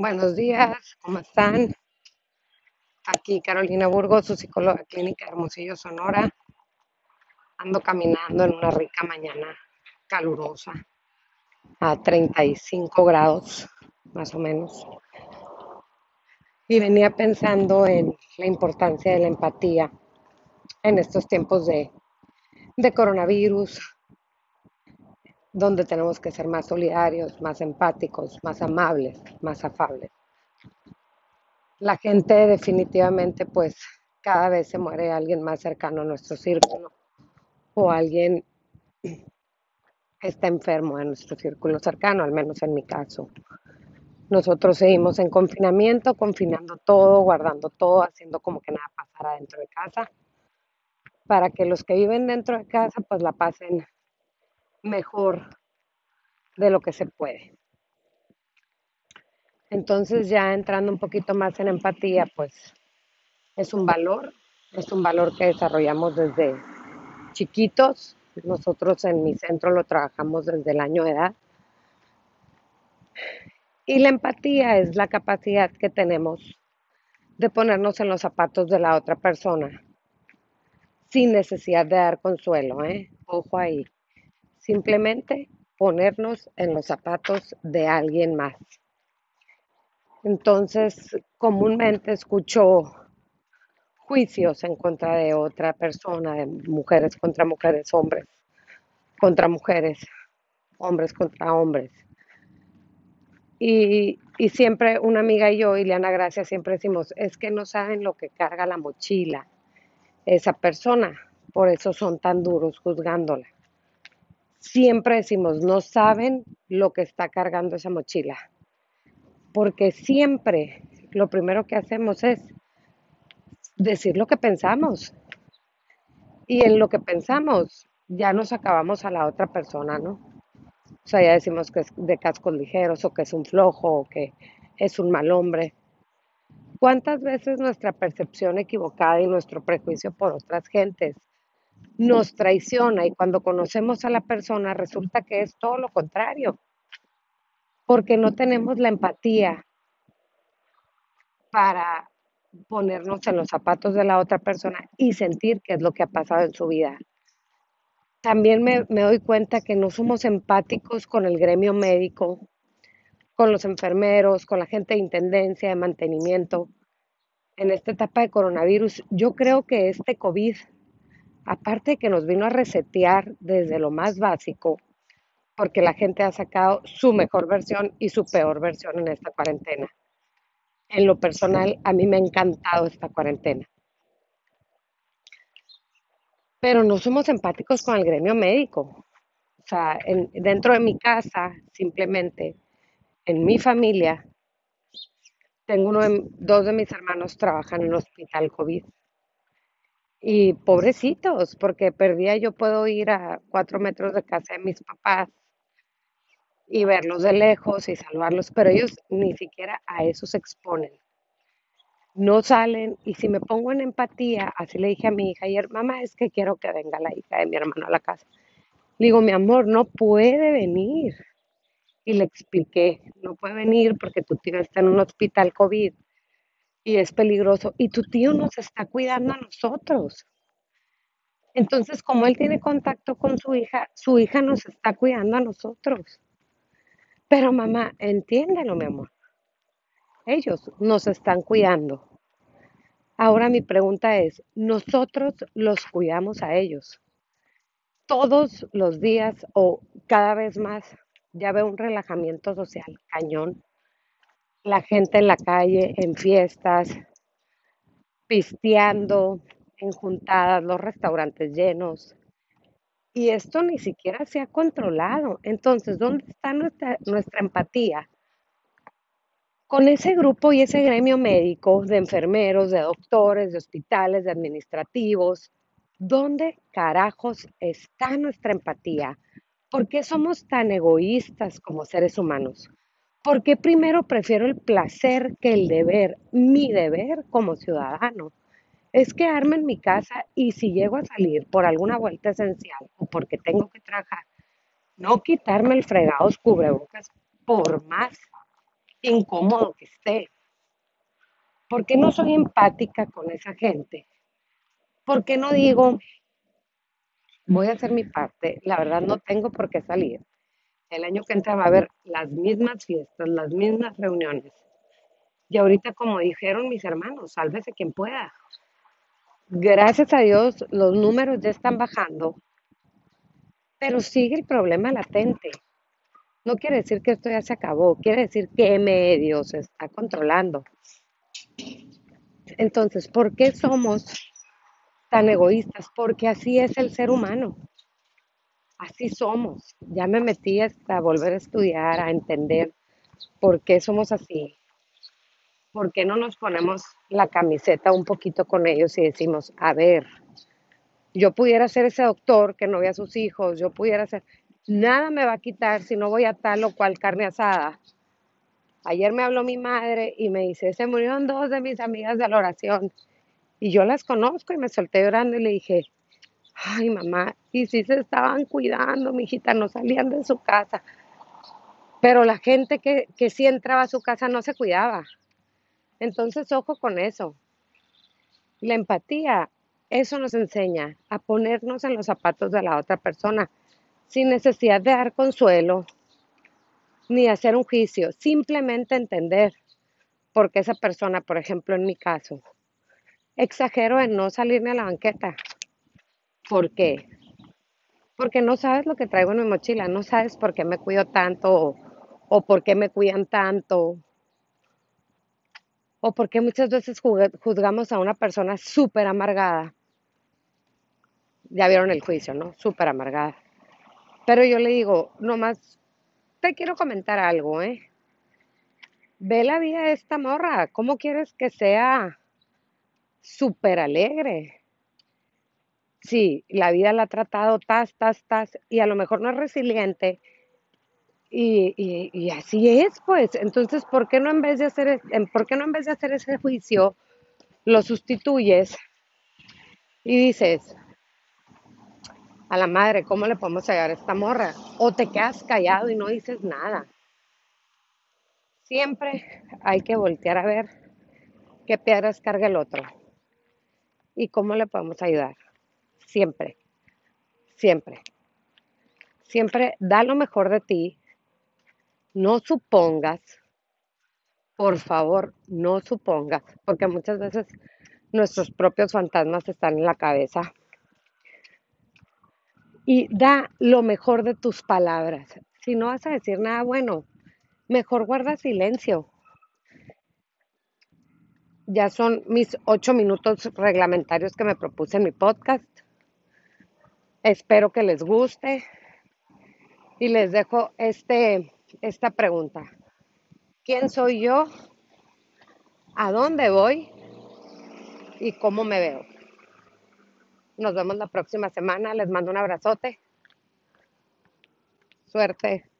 Buenos días, ¿cómo están? Aquí Carolina Burgos, su psicóloga clínica de Hermosillo, Sonora. Ando caminando en una rica mañana calurosa, a 35 grados más o menos. Y venía pensando en la importancia de la empatía en estos tiempos de, de coronavirus, donde tenemos que ser más solidarios, más empáticos, más amables, más afables. La gente definitivamente pues cada vez se muere alguien más cercano a nuestro círculo o alguien está enfermo en nuestro círculo cercano, al menos en mi caso. Nosotros seguimos en confinamiento, confinando todo, guardando todo, haciendo como que nada pasara dentro de casa, para que los que viven dentro de casa pues la pasen mejor de lo que se puede. Entonces ya entrando un poquito más en empatía, pues es un valor, es un valor que desarrollamos desde chiquitos. Nosotros en mi centro lo trabajamos desde el año de edad. Y la empatía es la capacidad que tenemos de ponernos en los zapatos de la otra persona sin necesidad de dar consuelo, ¿eh? Ojo ahí. Simplemente ponernos en los zapatos de alguien más. Entonces, comúnmente escucho juicios en contra de otra persona, de mujeres contra mujeres, hombres contra mujeres, hombres contra hombres. Y, siempre una amiga y yo, Ileana Gracia, siempre decimos, es que no saben lo que carga la mochila esa persona, por eso son tan duros juzgándola siempre decimos, no saben lo que está cargando esa mochila. Porque siempre lo primero que hacemos es decir lo que pensamos. Y en lo que pensamos ya nos acabamos a la otra persona, ¿no? O sea, ya decimos que es de cascos ligeros o que es un flojo o que es un mal hombre. ¿Cuántas veces nuestra percepción equivocada y nuestro prejuicio por otras gentes nos traiciona y cuando conocemos a la persona resulta que es todo lo contrario, porque no tenemos la empatía para ponernos en los zapatos de la otra persona y sentir qué es lo que ha pasado en su vida. También me, me doy cuenta que no somos empáticos con el gremio médico, con los enfermeros, con la gente de intendencia, de mantenimiento. En esta etapa de coronavirus, yo creo que este COVID aparte de que nos vino a resetear desde lo más básico, porque la gente ha sacado su mejor versión y su peor versión en esta cuarentena. En lo personal, a mí me ha encantado esta cuarentena. Pero no somos empáticos con el gremio médico. O sea, dentro de mi casa, simplemente, en mi familia, tengo uno dos de mis hermanos trabajan en el hospital COVID y pobrecitos, porque perdía yo puedo ir a cuatro metros de casa de mis papás y verlos de lejos y salvarlos, pero ellos ni siquiera a eso se exponen. No salen y si me pongo en empatía, así le dije a mi hija ayer, mamá, es que quiero que venga la hija de mi hermano a la casa. Le digo, mi amor, no puede venir. Y le expliqué, no puede venir porque tu tío está en un hospital COVID y es peligroso. Y tu tío nos está cuidando a nosotros. Entonces, como él tiene contacto con su hija, su hija nos está cuidando a nosotros. Pero mamá, entiéndelo, mi amor. Ellos nos están cuidando. Ahora mi pregunta es, ¿nosotros los cuidamos a ellos? Todos los días o cada vez más ya veo un relajamiento social cañón la gente en la calle, en fiestas, pisteando, en juntadas, los restaurantes llenos. Y esto ni siquiera se ha controlado. Entonces, ¿dónde está nuestra, nuestra empatía? Con ese grupo y ese gremio médico de enfermeros, de doctores, de hospitales, de administrativos, ¿dónde carajos está nuestra empatía? ¿Por qué somos tan egoístas como seres humanos? ¿Por qué primero prefiero el placer que el deber? Mi deber como ciudadano es quedarme en mi casa y si llego a salir por alguna vuelta esencial o porque tengo que trabajar, no quitarme el fregado cubrebocas por más incómodo que esté. ¿Por qué no soy empática con esa gente? ¿Por qué no digo, voy a hacer mi parte? La verdad no tengo por qué salir. El año que entra va a haber las mismas fiestas, las mismas reuniones. Y ahorita, como dijeron mis hermanos, sálvese quien pueda. Gracias a Dios, los números ya están bajando, pero sigue el problema latente. No quiere decir que esto ya se acabó, quiere decir que medio se está controlando. Entonces, ¿por qué somos tan egoístas? Porque así es el ser humano. Así somos. Ya me metí hasta volver a estudiar, a entender por qué somos así. ¿Por qué no nos ponemos la camiseta un poquito con ellos y decimos, a ver, yo pudiera ser ese doctor que no ve a sus hijos, yo pudiera ser, nada me va a quitar si no voy a tal o cual carne asada. Ayer me habló mi madre y me dice, se murieron dos de mis amigas de la oración. Y yo las conozco y me solté llorando y le dije, ay mamá, y si se estaban cuidando, mi hijita, no salían de su casa. Pero la gente que, que sí entraba a su casa no se cuidaba. Entonces, ojo con eso. La empatía, eso nos enseña a ponernos en los zapatos de la otra persona, sin necesidad de dar consuelo ni hacer un juicio, simplemente entender por qué esa persona, por ejemplo, en mi caso, exagero en no salirme a la banqueta. ¿Por qué? Porque no sabes lo que traigo en mi mochila, no sabes por qué me cuido tanto o, por qué me cuidan tanto o por qué muchas veces juzgamos a una persona súper amargada. Ya vieron el juicio, ¿no? Súper amargada. Pero yo le digo, nomás te quiero comentar algo, ¿eh? Ve la vida de esta morra. ¿Cómo quieres que sea súper alegre? Sí, la vida la ha tratado tas, tas, tas, y a lo mejor no es resiliente, y, y, así es, pues. Entonces, ¿por qué no en vez de hacer, e, ¿por qué no en vez de hacer ese juicio, lo sustituyes y dices, a la madre, ¿cómo le podemos ayudar a esta morra? O te quedas callado y no dices nada. Siempre hay que voltear a ver qué piedras carga el otro y cómo le podemos ayudar. Siempre, siempre. Siempre da lo mejor de ti, no supongas, por favor, no supongas, porque muchas veces nuestros propios fantasmas están en la cabeza. Y da lo mejor de tus palabras. Si no vas a decir nada bueno, mejor guarda silencio. Ya son mis ocho minutos reglamentarios que me propuse en mi podcast. Espero que les guste y les dejo este esta pregunta. ¿Quién soy yo? ¿A dónde voy? ¿Y cómo me veo? Nos vemos la próxima semana. Les mando un abrazote. Suerte.